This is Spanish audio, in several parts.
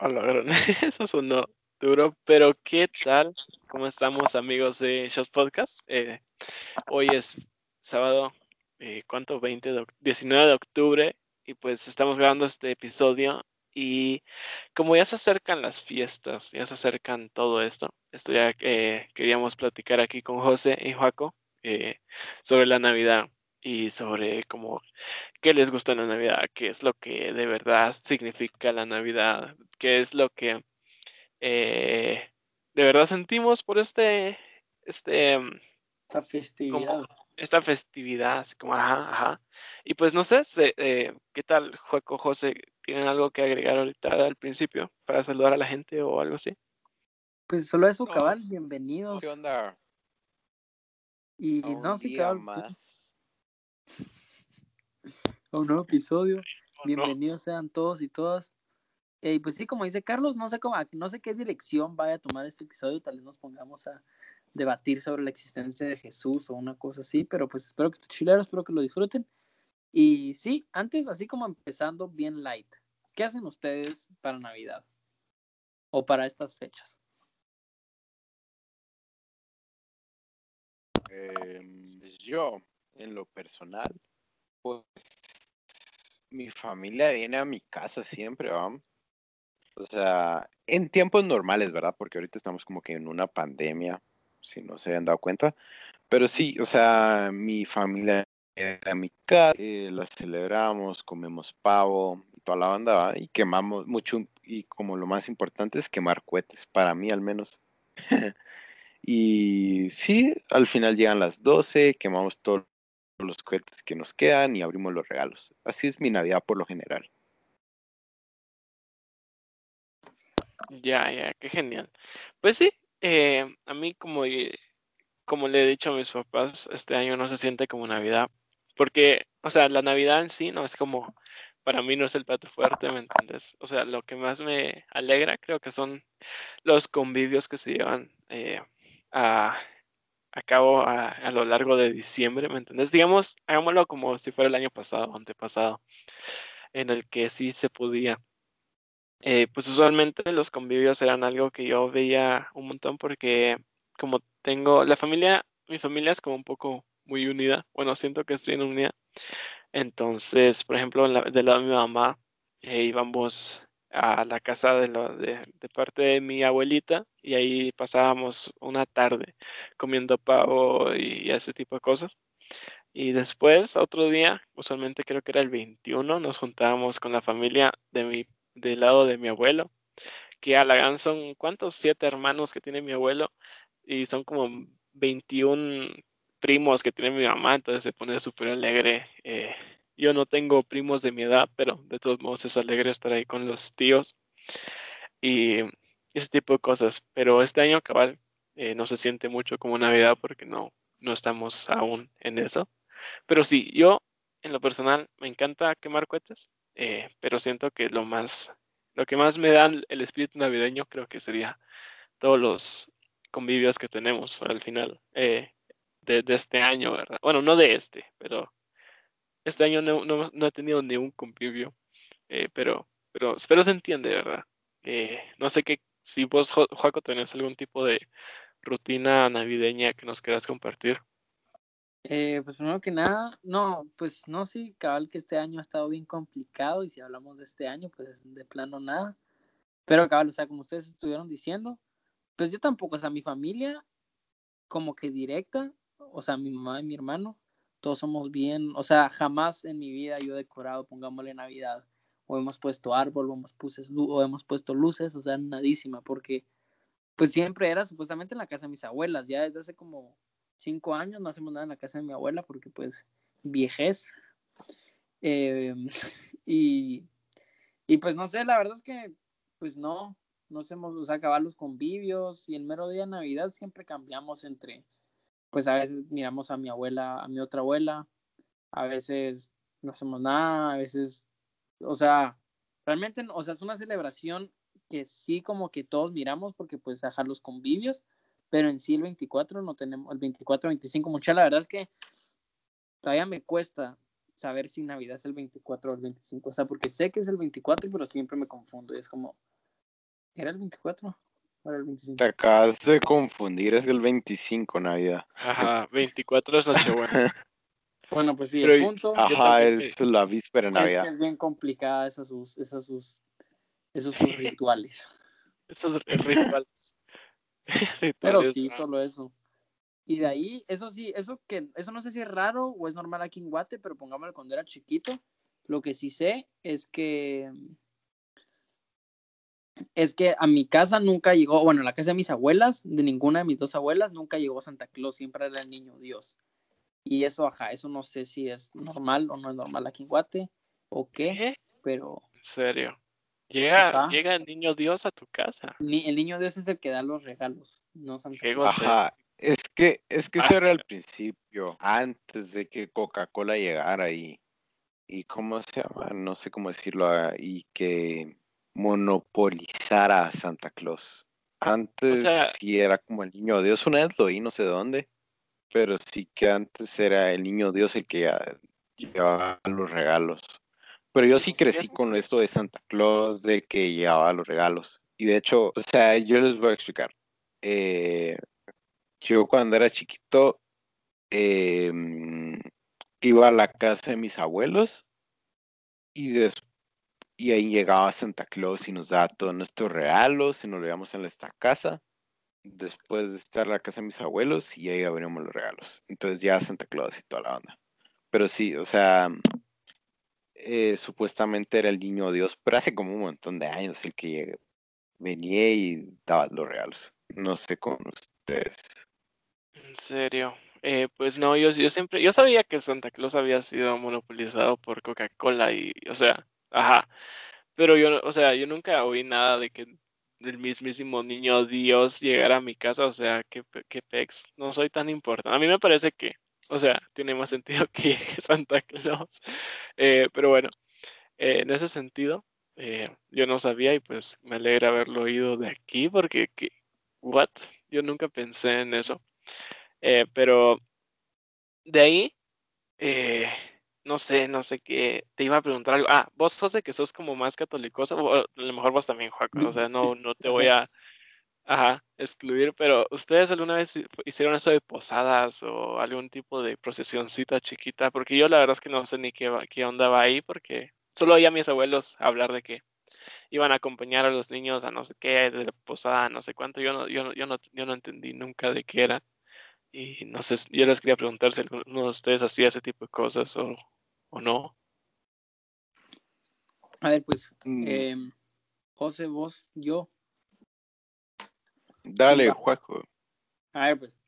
Hola, eso sonó duro, pero ¿qué tal? ¿Cómo estamos amigos de Shot Podcast? Eh, hoy es sábado, eh, ¿cuánto? 20 de, 19 de octubre y pues estamos grabando este episodio y como ya se acercan las fiestas, ya se acercan todo esto, esto ya eh, queríamos platicar aquí con José y Joaco sobre la Navidad y sobre cómo qué les gusta la Navidad, qué es lo que de verdad significa la Navidad, qué es lo que eh, de verdad sentimos por este, este, mm, esta festividad. esta festividad, como, ajá, ajá. Y pues no sé, eh, ¿qué tal, Juaco, José? ¿Tienen algo que agregar ahorita al principio para saludar a la gente o algo así? Pues solo eso, cabal, bienvenidos. ¿Qué onda? Y no, sí, cabal. Más un nuevo episodio. Bienvenidos sean todos y todas. Y pues sí, como dice Carlos, no sé cómo, no sé qué dirección vaya a tomar este episodio, tal vez nos pongamos a debatir sobre la existencia de Jesús o una cosa así, pero pues espero que esté chilero, espero que lo disfruten. Y sí, antes, así como empezando bien light, ¿qué hacen ustedes para Navidad? O para estas fechas? Em, yo, en lo personal, pues mi familia viene a mi casa siempre. O sea, en tiempos normales, ¿verdad? Porque ahorita estamos como que en una pandemia, si no se han dado cuenta. Pero sí, o sea, mi familia a mi casa, eh, la celebramos, comemos pavo toda la banda, ¿va? Y quemamos mucho, y como lo más importante es quemar cohetes, para mí al menos. y sí, al final llegan las 12, quemamos todo los cohetes que nos quedan y abrimos los regalos. Así es mi Navidad por lo general. Ya, ya, qué genial. Pues sí, eh, a mí como, como le he dicho a mis papás, este año no se siente como Navidad, porque, o sea, la Navidad en sí no es como, para mí no es el plato fuerte, ¿me entiendes? O sea, lo que más me alegra creo que son los convivios que se llevan eh, a a cabo a, lo largo de diciembre, ¿me entendés? Digamos, hagámoslo como si fuera el año pasado, antepasado, en el que sí se podía. Eh, pues usualmente los convivios eran algo que yo veía un montón porque como tengo, la familia, mi familia es como un poco muy unida, bueno, siento que estoy en unidad. Entonces, por ejemplo, del lado de mi mamá, eh, íbamos a la casa de, de, parte de mi abuelita y ahí pasábamos una tarde comiendo pavo y, ese tipo de cosas. Y después, otro día, usualmente creo que era el 21, nos juntábamos con la familia de mi, del lado de mi abuelo, que a la son, ¿cuántos? Siete hermanos que tiene mi abuelo y son como 21 primos que tiene mi mamá, entonces se pone súper alegre. Eh, yo no tengo primos de mi edad, pero de todos modos es alegre estar ahí con los tíos y ese tipo de cosas. Pero este año cabal eh, no se siente mucho como Navidad porque no, no estamos aún en eso. Pero sí, yo en lo personal me encanta quemar cohetes, eh, pero siento que lo más, lo que más me da el espíritu navideño creo que sería todos los convivios que tenemos al final eh, de, de, este año, ¿verdad? Bueno, no de este, pero este año no, no, he tenido ni un convivio, eh, pero, pero, espero se entiende, ¿verdad? Eh, no sé qué, si vos, Joaco, tenés algún tipo de rutina navideña que nos quieras compartir. Eh, pues primero que nada, no, pues no, sí, cabal que este año ha estado bien complicado y si hablamos de este año, pues de plano nada. Pero cabal, o sea, como ustedes estuvieron diciendo, pues yo tampoco, o sea, mi familia como que directa, o sea, mi mamá y mi hermano, todos somos bien, o sea, jamás en mi vida yo he decorado, pongámosle Navidad, o hemos puesto árbol, o hemos, o hemos puesto luces, o sea, nadísima, porque pues siempre era supuestamente en la casa de mis abuelas, ya desde hace como cinco años no hacemos nada en la casa de mi abuela, porque pues viejez. Em, y, y pues no sé, la verdad es que pues no, no hacemos, o sea, acabar los convivios y el mero día de Navidad siempre cambiamos entre pues a veces miramos a mi abuela, a mi otra abuela, a veces no hacemos nada, a veces, o sea, realmente, o sea, es una celebración que sí como que todos miramos porque pues dejar los convivios, pero en sí el 24 no tenemos, el 24, 25, mucha, la verdad es que todavía me cuesta saber si Navidad es el 24 o el 25, o sea, porque sé que es el 24, pero siempre me confundo, y es como, ¿Era el 24? ¿O era el 25? Te acabas de confundir, es el 25 Navidad. Ajá, 24 es Nochebuena. Bueno, pues sí, Pero el punto Ajá, es la víspera de es que Navidad. es bien complicada esas sus, esas sus, esos sus rituales. Esos rituales. Pero Rituales, sí, ah, solo eso. Y de ahí, eso sí, eso que, eso no sé si es raro o es normal aquí en Guate, pero pongámoslo cuando era chiquito. Lo que sí sé es que es que a mi casa nunca llegó, bueno, a la casa de mis abuelas, de ninguna de mis dos abuelas, nunca llegó Santa Claus, siempre era el niño Dios. Y eso, ajá, eso no sé si es normal o no es normal aquí en Guate o qué, ¿Qué? pero En serio. Llega, Ajá. llega el niño Dios a tu casa. ni- el niño Dios es el que da los regalos, no Santa Claus. Ajá, es que, es que Ah, eso era sí. el principio, antes de que Coca-Cola llegara y, y cómo se llama, no sé cómo decirlo, ah, y que monopolizara a Santa Claus. Antes sea- sí era como el niño Dios, una vez lo oí, no sé dónde, pero sí que antes era el niño Dios el que ah, llevaba los regalos. Pero yo sí crecí con esto de Santa Claus, de que llevaba los regalos. Y de hecho, o sea, yo les voy a explicar. Eh, yo cuando era chiquito eh, mm, iba a la casa de mis abuelos y, des- y ahí llegaba Santa Claus y nos daba todos nuestros regalos y nos lo llevamos en esta casa. Después de estar en la casa de mis abuelos y ahí abrimos los regalos. Entonces ya Santa Claus y toda la onda. Pero sí, o sea, eh, supuestamente era el niño Dios, pero hace como un montón de años el que venía y daba los regalos. No sé con ustedes. En serio. Eh, pues no, yo, yo siempre, yo sabía que Santa Claus había sido monopolizado por Coca-Cola y, o sea, ajá. Pero yo, o sea, yo nunca oí nada de que el mismísimo niño Dios llegara a mi casa, o sea, que, que pex, no soy tan importante. A mí me parece que, o sea, tiene más sentido que Santa Claus. Eh, pero bueno, eh, en ese sentido, eh, yo no sabía y pues me alegra haberlo oído de aquí porque, que, what? Yo nunca pensé en eso. Pero de ahí, no sé, no sé qué, te iba a preguntar algo. Ah, vos sos de que sos como más católicoso, o a lo mejor vos también, Joaco, o sea, no, no te voy a, ajá, excluir, pero ¿ustedes alguna vez hi- hicieron eso de posadas o algún tipo de procesioncita chiquita? Porque yo la verdad es que no sé ni qué, qué onda va ahí, porque solo oía a mis abuelos hablar de que iban a acompañar a los niños a no sé qué, de la posada, no sé cuánto, yo no, yo no, yo no, yo no entendí nunca de qué era. Y no sé, yo les quería preguntar si alguno de ustedes hacía ese tipo de cosas o, o no. A ver, pues, Mm, em, José, vos, yo, Dale. Juaco. A ver, pues.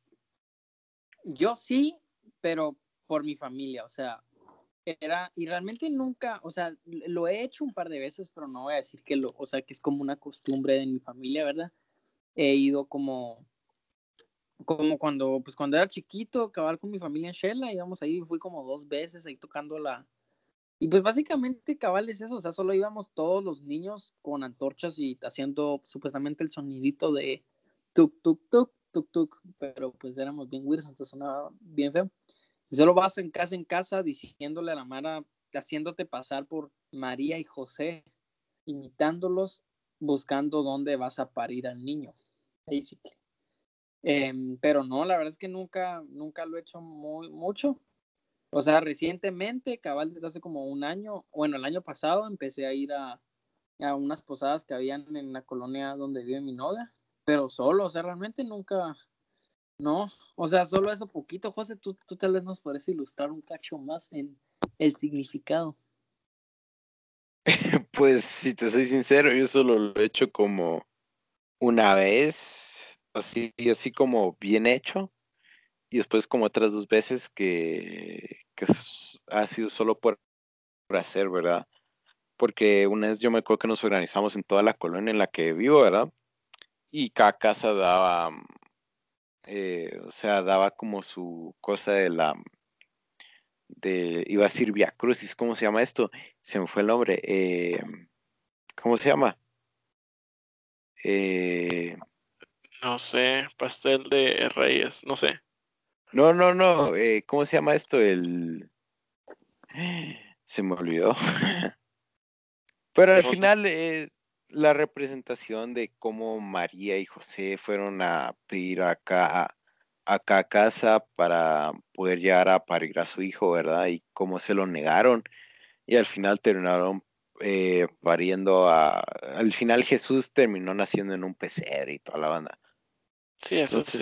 Yo sí, pero por mi familia, o sea, era, y realmente nunca, o sea, lo he hecho un par de veces, pero no voy a decir que lo, o sea, que es como una costumbre de mi familia, ¿verdad? He ido como, como cuando, pues cuando era chiquito, acabar con mi familia en Shela, íbamos ahí, fui como dos veces ahí tocando la, y pues básicamente cabal es eso, o sea, solo íbamos todos los niños con antorchas y haciendo supuestamente el sonidito de tuk, tuk, tuk, tuk, tuk, pero pues éramos bien weirdos, entonces sonaba bien feo. Y solo vas en casa en casa diciéndole a la Mara, haciéndote pasar por María y José, imitándolos, buscando dónde vas a parir al niño. Basically. Em, pero no, la verdad es que nunca, nunca lo he hecho muy, mucho. O sea, recientemente, cabal desde hace como un año, bueno, el año pasado empecé a ir a, a unas posadas que habían en la colonia donde vive mi novia, pero solo, o sea, realmente nunca, no, o sea, solo eso poquito. José, tú, tú tal vez nos puedes ilustrar un cacho más en el significado. Pues si te soy sincero, yo solo lo he hecho como una vez, así, así como bien hecho, y después como otras dos veces que, que ha sido solo por, por hacer, ¿verdad? Porque una vez yo me acuerdo que nos organizamos en toda la colonia en la que vivo, ¿verdad? Y cada casa daba, mm, eh, o sea, daba como su cosa de la, de, iba a decir Via Crucis, ¿cómo se llama esto? Se me fue el nombre. eh, ¿Cómo se llama? Eh, No sé, pastel de Reyes, no sé. no, no, no. eh, ¿Cómo se llama esto? El. Se me olvidó. Pero al final, eh, la representación de cómo María y José fueron a pedir acá, acá a casa para poder llegar a parir a su hijo, ¿verdad? Y cómo se lo negaron y al final terminaron eh, pariendo a... Al final Jesús terminó naciendo en un pesebre y toda la banda. Sí, eso sí.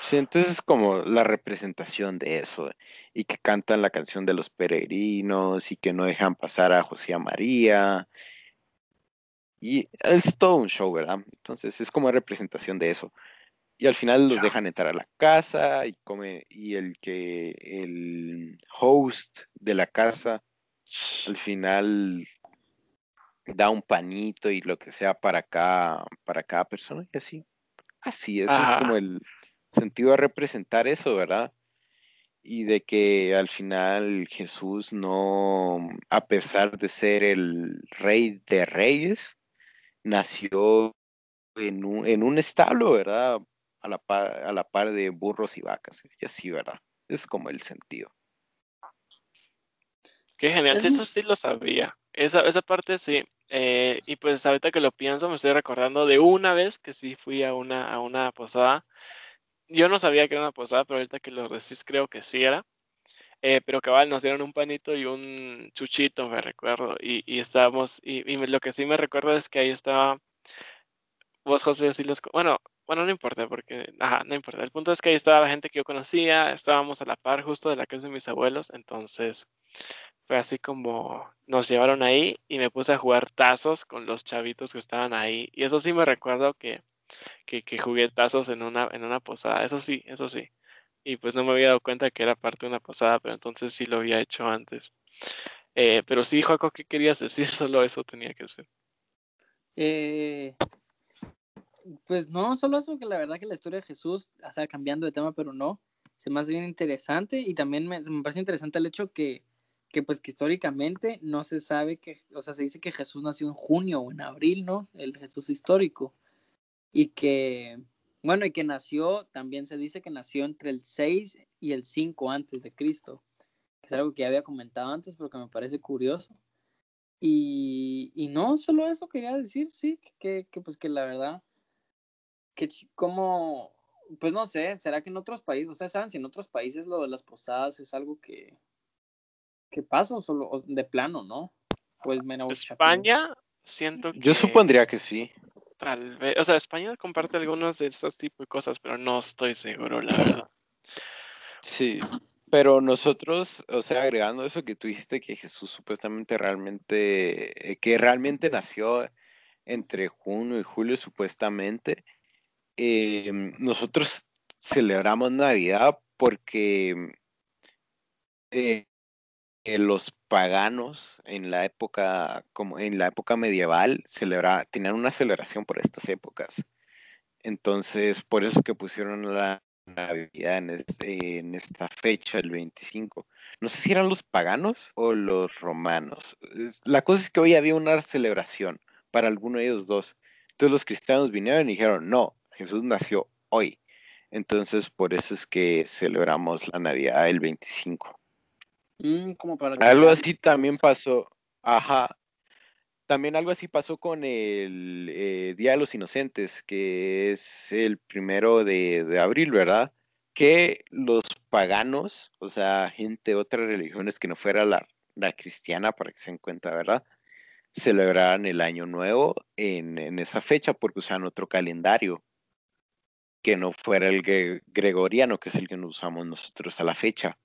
sí. entonces es como la representación de eso, y que cantan la canción de los peregrinos, y que no dejan pasar a José María, y es todo un show, ¿verdad? Entonces es como representación de eso. Y al final los dejan entrar a la casa y come, y el que el host de la casa al final da un panito y lo que sea para cada, para cada persona y así. Así, ese es como el sentido de representar eso, ¿verdad? Y de que al final Jesús no, a pesar de ser el rey de reyes, nació en un, en un establo, ¿verdad? A la, par, a la par de burros y vacas, y así, ¿verdad? Es como el sentido. Qué genial, sí, eso sí lo sabía. Esa, esa parte sí. Eh, y pues ahorita que lo pienso, me estoy recordando de una vez que sí fui a una, a una posada. Yo no sabía que era una posada, pero ahorita que lo decís creo que sí era. Eh, pero cabal, nos dieron un panito y un chuchito, me recuerdo. Y, y estábamos, y, y, lo que sí me recuerdo es que ahí estaba vos, José, sí los... Bueno, bueno, no importa, porque, ajá, no importa. El punto es que ahí estaba la gente que yo conocía, estábamos a la par justo de la casa de mis abuelos, entonces fue así como nos llevaron ahí y me puse a jugar tazos con los chavitos que estaban ahí. Y eso sí me recuerdo que, que, jugué tazos en una, en una posada, eso sí, eso sí. Y pues no me había dado cuenta que era parte de una posada, pero entonces sí lo había hecho antes. Eh, pero sí, Joaco, ¿qué querías decir? Solo eso tenía que ser. Eh, pues no, solo eso, que la verdad que la historia de Jesús, o sea, cambiando de tema, pero no, se me hace bien interesante y también me, me parece interesante el hecho que que pues que históricamente no se sabe que, o sea, se dice que Jesús nació en junio o en abril, ¿no? El Jesús histórico. Y que, bueno, y que nació, también se dice que nació entre el 6 y el 5 antes de Cristo. Que es algo que ya había comentado antes, pero que me parece curioso. Y, y no solo eso quería decir, sí, que, que pues que la verdad, que como, pues no sé, será que en otros países, ustedes saben si en otros países lo de las posadas es algo que, ¿Qué pasa o solo de plano, no? Pues menos España, siento que. Yo supondría que sí. Tal vez. O sea, España comparte algunos de estos tipos de cosas, pero no estoy seguro, la verdad. Sí. Pero nosotros, o sea, agregando eso que tú dijiste que Jesús supuestamente realmente, eh, que realmente nació entre junio y julio supuestamente, em, nosotros celebramos Navidad porque eh, los paganos en la época, como en la época medieval, celebra, tenían una celebración por estas épocas. Entonces, por eso es que pusieron la Navidad en, en esta fecha, el 25. No sé si eran los paganos o los romanos. La cosa es que hoy había una celebración para alguno de ellos dos. Entonces los cristianos vinieron y dijeron, no, Jesús nació hoy. Entonces, por eso es que celebramos la Navidad el 25. Mm, como para algo así también pasó. Ajá. También algo así pasó con el eh, Día de los Inocentes, que es el primero de, abril, ¿verdad? Que los paganos, o sea, gente de otras religiones que no fuera la, cristiana, para que se den cuenta, ¿verdad? Celebraran el año nuevo en, en esa fecha porque usaban otro calendario que no fuera el gregoriano, que es el que nos usamos nosotros a la fecha.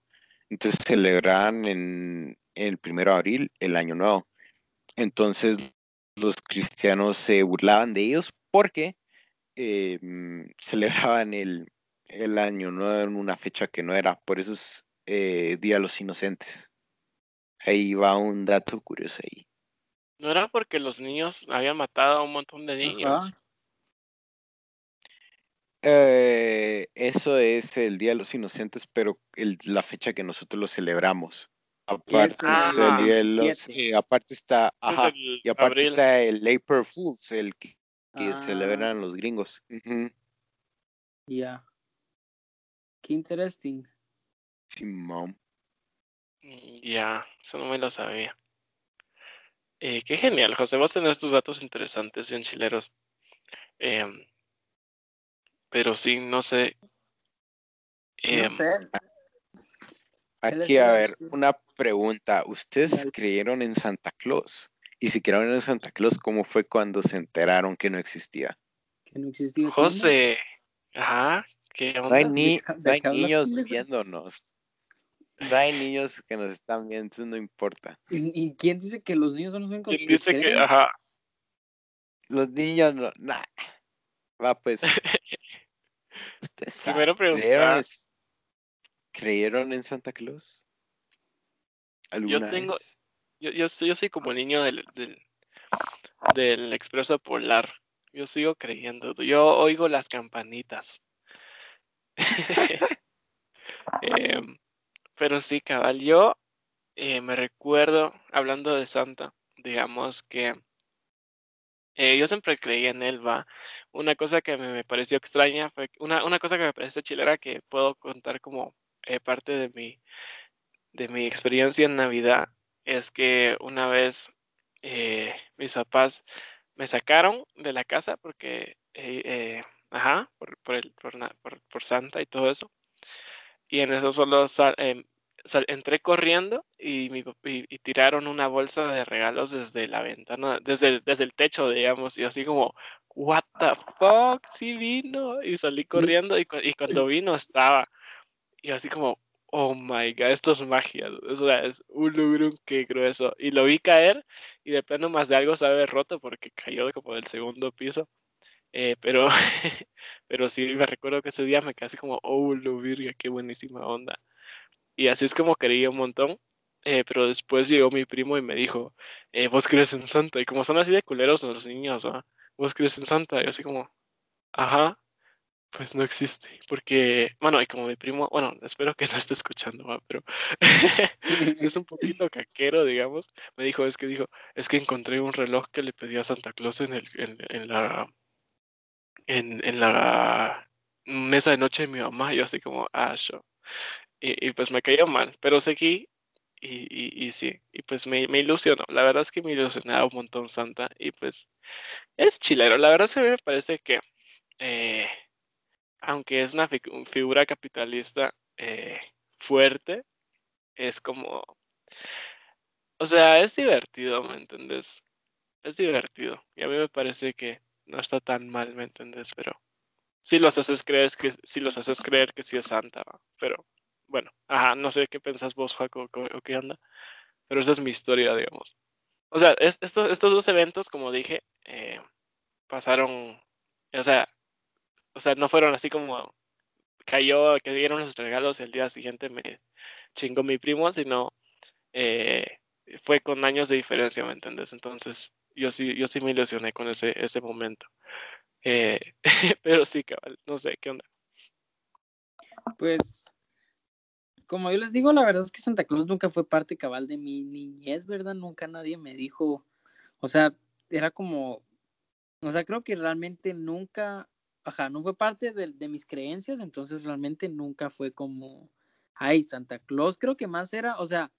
Entonces celebran en, el primero de abril el año nuevo. Entonces los cristianos se burlaban de ellos porque eh, celebraban el, año nuevo en una fecha que no era. Por eso es eh, Día de los Inocentes. Ahí va un dato curioso ahí. ¿No era porque los niños habían matado a un montón de niños? Eh, eso es el Día de los Inocentes, pero la fecha que nosotros lo celebramos. Aparte está el Día de los, eh, aparte está, y aparte está el April Fools, el que, ah. celebran los gringos. Ya. Qué interesting. Sí, mom. Mm, ya, eso no me lo sabía. Eh, qué genial, José. Vos tenés tus datos interesantes, bien chileros. Em, pero sí, no sé. No Em, sé. Aquí, a ver, una pregunta. ¿Ustedes creyeron en Santa Claus? Y si creyeron en Santa Claus, ¿cómo fue cuando se enteraron que no existía? Que no existía. José. Ajá. ¿Qué No hay, onda? ni, no hay niños viéndonos. No hay niños que nos están viendo, entonces no importa. ¿Y, y quién dice que los niños son los únicos ¿Quién dice que, ajá, Los niños no, nah. Va pues. Primero ¿creyeron, preguntar. ¿Creyeron en Santa Claus? ¿Alguna tengo- vez? yo, yo, soy, yo soy como niño del, del, del expreso polar. Yo sigo creyendo. Yo oigo las campanitas. Em, pero sí, cabal, yo eh, me recuerdo, hablando de Santa, digamos que eh, yo siempre creí en él, va. Una cosa que me, me pareció extraña fue, una, una cosa que me parece chilera que puedo contar como eh, parte de mi, de mi experiencia en Navidad, es que una vez eh, mis papás me sacaron de la casa porque, ajá, por, por, el, por, por- Santa y todo eso. Y en eso solo em, sal- entré corriendo y, mi, pap- y, y tiraron una bolsa de regalos desde la ventana, desde el, desde el techo, digamos, y así como, what the fuck, sí vino. Y salí corriendo y, cu- y cuando vino estaba. Y así como, oh my god, esto es magia. O sea, es un lugrum que grueso. Y lo vi caer y de plano más de algo se había roto porque cayó como del segundo piso. Eh, pero, pero sí me recuerdo que ese día me quedé así como, oh, lo virga, qué buenísima onda. Y así es como creí un montón. eh, pero después llegó mi primo y me dijo, eh, vos crees en Santa. Y como son así de culeros los niños, ¿va? Vos crees en Santa. Y yo así como, ajá, pues no existe. Porque, bueno, y como mi primo, bueno, espero que no esté escuchando, ¿va? Pero es un poquito caquero, digamos. Me dijo, es que dijo, es que encontré un reloj que le pedí a Santa Claus en, el, en, en la en, la mesa de noche de mi mamá, yo así como, ah, yo. Y, y pues me cayó mal, pero seguí y, y, y sí, y pues me, me ilusionó. La verdad es que me ilusionaba un montón Santa y pues es chilero. La verdad es que a mí me parece que, eh, aunque es una fi- figura capitalista eh, fuerte, es como, o sea, es divertido, ¿me entendés? Es divertido y a mí me parece que no está tan mal, ¿me entendés? Pero sí los haces creer que sí los haces creer que sí es santa, pero bueno, ajá, no sé qué pensás vos, Jaco, o, qué onda, pero esa es mi historia, digamos. O sea, es- estos, estos dos eventos, como dije, eh, pasaron, o sea, o sea, no fueron así como cayó, que dieron los regalos el día siguiente me chingó mi primo, sino eh, fue con años de diferencia, ¿me entiendes? Entonces, yo sí, yo sí me ilusioné con ese, ese momento. Eh, pero sí, cabal, no sé, ¿qué onda? Pues, como yo les digo, la verdad es que Santa Claus nunca fue parte cabal de mi niñez, ¿verdad? Nunca nadie me dijo, o sea, era como, o sea, creo que realmente nunca, ajá, no fue parte de, de mis creencias, entonces realmente nunca fue como, ay, Santa Claus, creo que más era, o sea,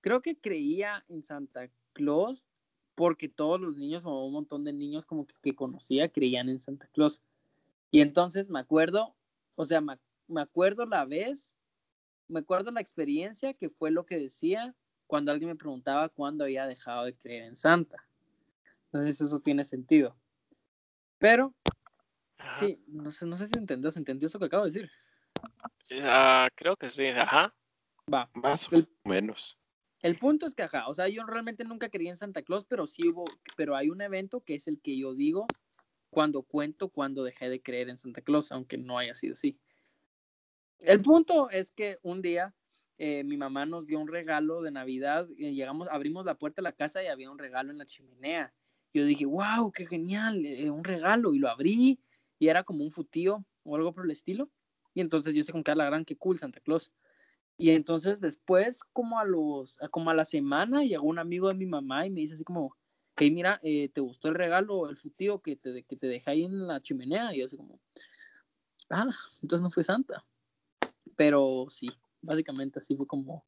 creo que creía en Santa Claus porque todos los niños o un montón de niños como que, que conocía creían en Santa Claus. Y entonces me acuerdo, o sea, me, me acuerdo la vez, me acuerdo la experiencia que fue lo que decía cuando alguien me preguntaba cuándo había dejado de creer en Santa. Entonces eso tiene sentido. Pero, Ajá. sí, no sé, no sé si entendió, ¿se entendió eso que acabo de decir? Ah, creo que sí, ajá. Va. Más El- o menos. El punto es que, ajá, o sea, yo realmente nunca creí en Santa Claus, pero sí hubo, pero hay un evento que es el que yo digo cuando cuento cuando dejé de creer en Santa Claus, aunque no haya sido así. El punto es que un día eh, mi mamá nos dio un regalo de Navidad, y llegamos, abrimos la puerta de la casa y había un regalo en la chimenea. Yo dije, wow, qué genial, eh, un regalo, y lo abrí y era como un futío o algo por el estilo. Y entonces yo sé con cara la gran, qué cool Santa Claus. Y entonces después, como a los, como a la semana, llegó un amigo de mi mamá y me dice así como, hey, mira, eh, ¿te gustó el regalo, el futío que te, que te dejé ahí en la chimenea? Y yo así como, ah, entonces no fue Santa. Pero sí, básicamente así fue como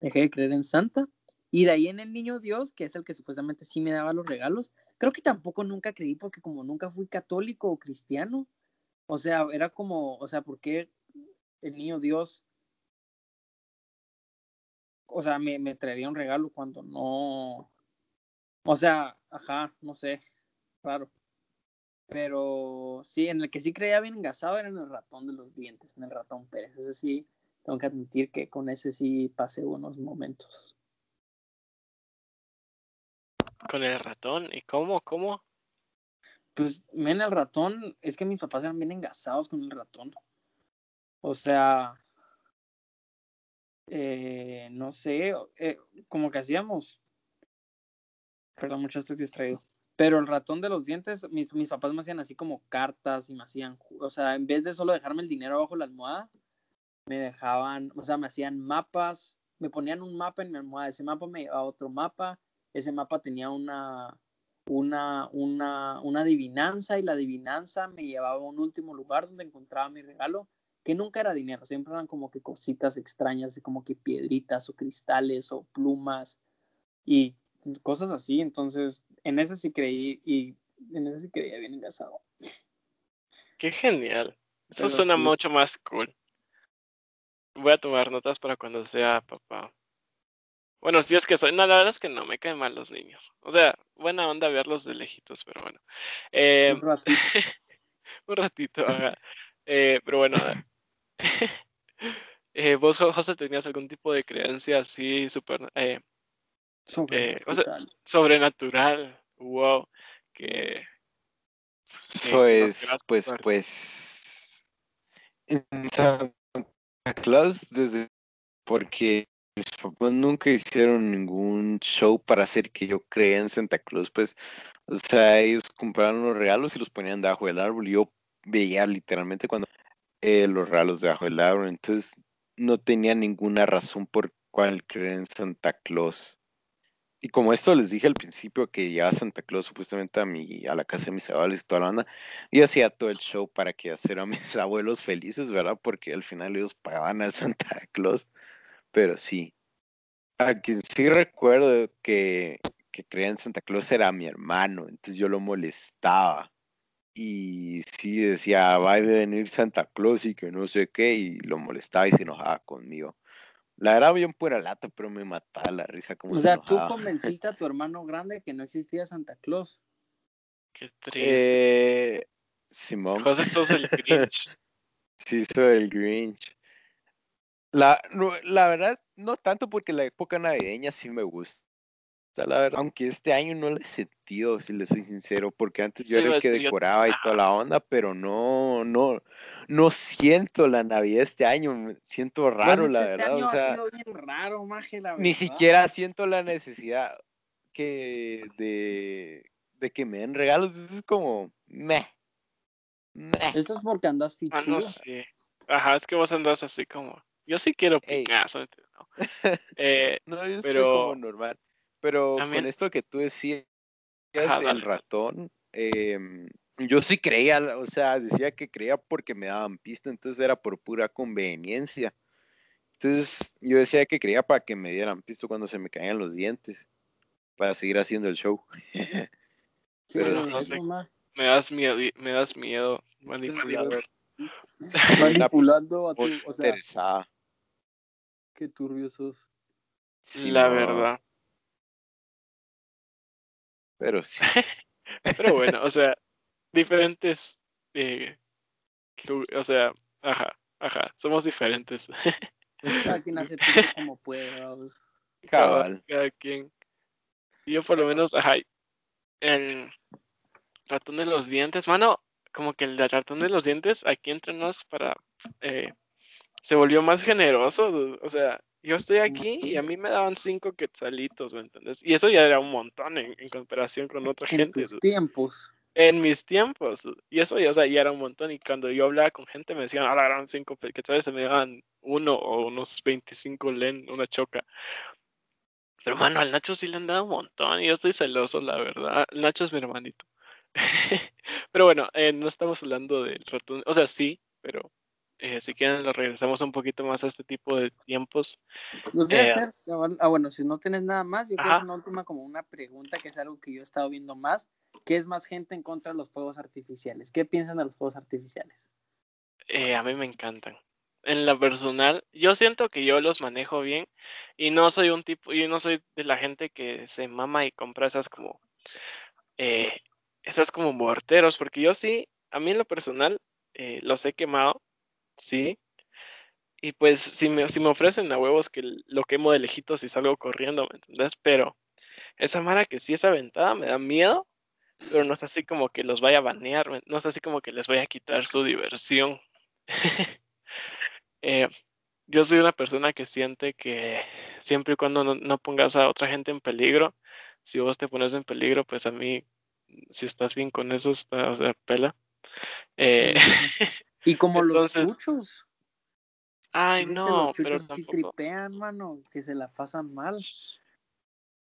dejé de creer en Santa. Y de ahí en el niño Dios, que es el que supuestamente sí me daba los regalos, creo que tampoco nunca creí porque como nunca fui católico o cristiano, o sea, era como, o sea, ¿por qué el niño Dios, o sea, me, me traería un regalo cuando no, o sea, ajá, no sé, raro. Pero sí, en el que sí creía bien engasado era en el ratón de los dientes, en el ratón Pérez. Ese sí, tengo que admitir que con ese sí pasé unos momentos. Con el ratón, ¿y cómo? ¿Cómo? Pues, men, el ratón, es que mis papás eran bien engasados con el ratón. O sea, eh, no sé, eh, como que hacíamos. Perdón, mucho estoy distraído. Pero el ratón de los dientes, mis, mis papás me hacían así como cartas y me hacían, o sea, en vez de solo dejarme el dinero abajo la almohada, me dejaban, o sea, me hacían mapas, me ponían un mapa en mi almohada, ese mapa me llevaba a otro mapa, ese mapa tenía una, una, una, una adivinanza y la adivinanza me llevaba a un último lugar donde encontraba mi regalo, que nunca era dinero, siempre eran como que cositas extrañas, como que piedritas o cristales o plumas y cosas así, entonces en ese sí creí y en ese sí creía bien engasado. Qué genial. Eso Pero suena sí. mucho más cool. Voy a tomar notas para cuando sea papá. Bueno, si es que soy. No, la verdad es que no me caen mal los niños. O sea, buena onda verlos de lejitos, pero bueno. Eh, Un ratito. un ratito, ajá. Eh, pero bueno. eh, ¿Vos, Jo- José, tenías algún tipo de creencia así súper eh, Sobre Eh, o sea, sobrenatural? Wow. Que. nos Pues, pues, pues. En Santa Claus, desde. Porque mis papás nunca hicieron ningún show para hacer que yo creía en Santa Claus, pues. O sea, ellos compraron los regalos y los ponían debajo del árbol. Y yo veía literalmente cuando eh, los regalos debajo del árbol. Entonces, no tenía ninguna razón por cual creer en Santa Claus. Y como esto les dije al principio que ya Santa Claus supuestamente a mi, a la casa de mis abuelos y toda la banda, yo hacía todo el show para que hacer a mis abuelos felices, ¿verdad? Porque al final ellos pagaban a Santa Claus. Pero sí. A quien sí recuerdo que, que creía en Santa Claus era mi hermano, entonces yo lo molestaba. Y sí decía, va a venir Santa Claus y que no sé qué, y lo molestaba y se enojaba conmigo. La verdad, bien pura lata, pero me mataba la risa como O se sea, tú convenciste a tu hermano grande que no existía Santa Claus. Qué triste. Eh, Simón, José, sos el Grinch. sí, soy el Grinch. La, no, la verdad, no tanto porque la época navideña sí me gusta. La verdad, aunque este año no lo he sentido, si le soy sincero, porque antes yo Sí, era el pues, que yo- decoraba y toda la onda, pero no, no, no siento la Navidad este año, me siento raro, la este verdad, año o ha sea, sido bien raro, maje, la ni verdad. siquiera siento la necesidad que de, de que me den regalos, eso es como, meh, meh. Esto es porque andas Ah, fichudo. no sé. Ajá, es que vos andas así como. Yo sí quiero Ey. Picasso. ¿no? Eh, No, yo estoy Pero- como normal. Pero También- con esto que tú decías Ajá, del dale. ratón, em, yo sí creía, o sea, decía que creía porque me daban pista, entonces era por pura conveniencia. Entonces yo decía que creía para que me dieran pista cuando se me caían los dientes, para seguir haciendo el show. Pero bonito, sí. ma. me das miedo, me das miedo, manipulador. Manipulando a tu, o sea, interesada. qué turbio sos. Sí, la verdad. Pero sí. Pero bueno, o sea, diferentes. eh, o sea, ajá, ajá, somos diferentes. Cada quien hace pico como puede, vamos. Cada- Cabal. Cada quien. Yo por lo menos, ajá, el ratón de los dientes, mano, como que el ratón de los dientes aquí entre nos para eh, se volvió más generoso, o sea, yo estoy aquí y a mí me daban cinco quetzalitos, ¿me entendés? Y eso ya era un montón en, en comparación con otra En gente. tus tiempos. En mis tiempos, y eso ya, o sea, ya era un montón. Y cuando yo hablaba con gente me decían, ah, la gran cinco pe- quetzales, se me daban uno o unos 25 len, una choca. Pero mano, al Nacho sí le han dado un montón y yo estoy celoso, la verdad. El Nacho es mi hermanito. pero bueno, eh, no estamos hablando del ratón, o sea, sí, pero Eh, si quieren, lo regresamos un poquito más a este tipo de tiempos. Los voy a Eh, hacer, cabal- ah, bueno, si no tienes nada más, yo quiero Ajá. hacer una última como una pregunta que es algo que yo he estado viendo más, que es más gente en contra de los fuegos artificiales. ¿Qué piensan de los fuegos artificiales? Eh, a mí me encantan. En la personal, yo siento que yo los manejo bien y no soy un tipo, yo no soy de la gente que se mama y compra esas como, eh, esas como morteros, porque yo sí, a mí en lo personal, eh, los he quemado, sí, y pues si me, si me ofrecen a huevos que lo quemo de lejitos y salgo corriendo, ¿me entendés? Pero esa mara que sí es aventada me da miedo, pero no es así como que los vaya a banear, ¿me- no es así como que les vaya a quitar su diversión. Eh, yo soy una persona que siente que siempre y cuando no, no pongas a otra gente en peligro, si vos te pones en peligro, pues a mí, si estás bien con eso, está, o sea, pela. Eh, Y como los chuchos. ay, no, los pero chuchos sí tampoco. tripean, mano, que se la pasan mal.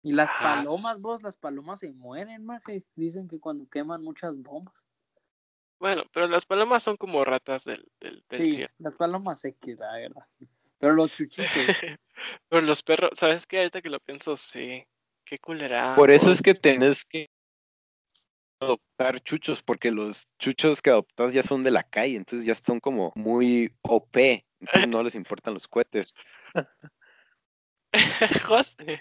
Y las Ah, sí. palomas, vos, las palomas se mueren, maje. Dicen que cuando queman muchas bombas. Bueno, pero las palomas son como ratas del, del, del Sí, cielo. las palomas se queda, la verdad. Pero los chuchitos, Pero los perros, ¿sabes qué? Ahorita que lo pienso, sí. Qué culera. Por eso es que tenés que adoptar chuchos, porque los chuchos que adoptas ya son de la calle, entonces ya son como muy OP, entonces no les importan los cohetes. José.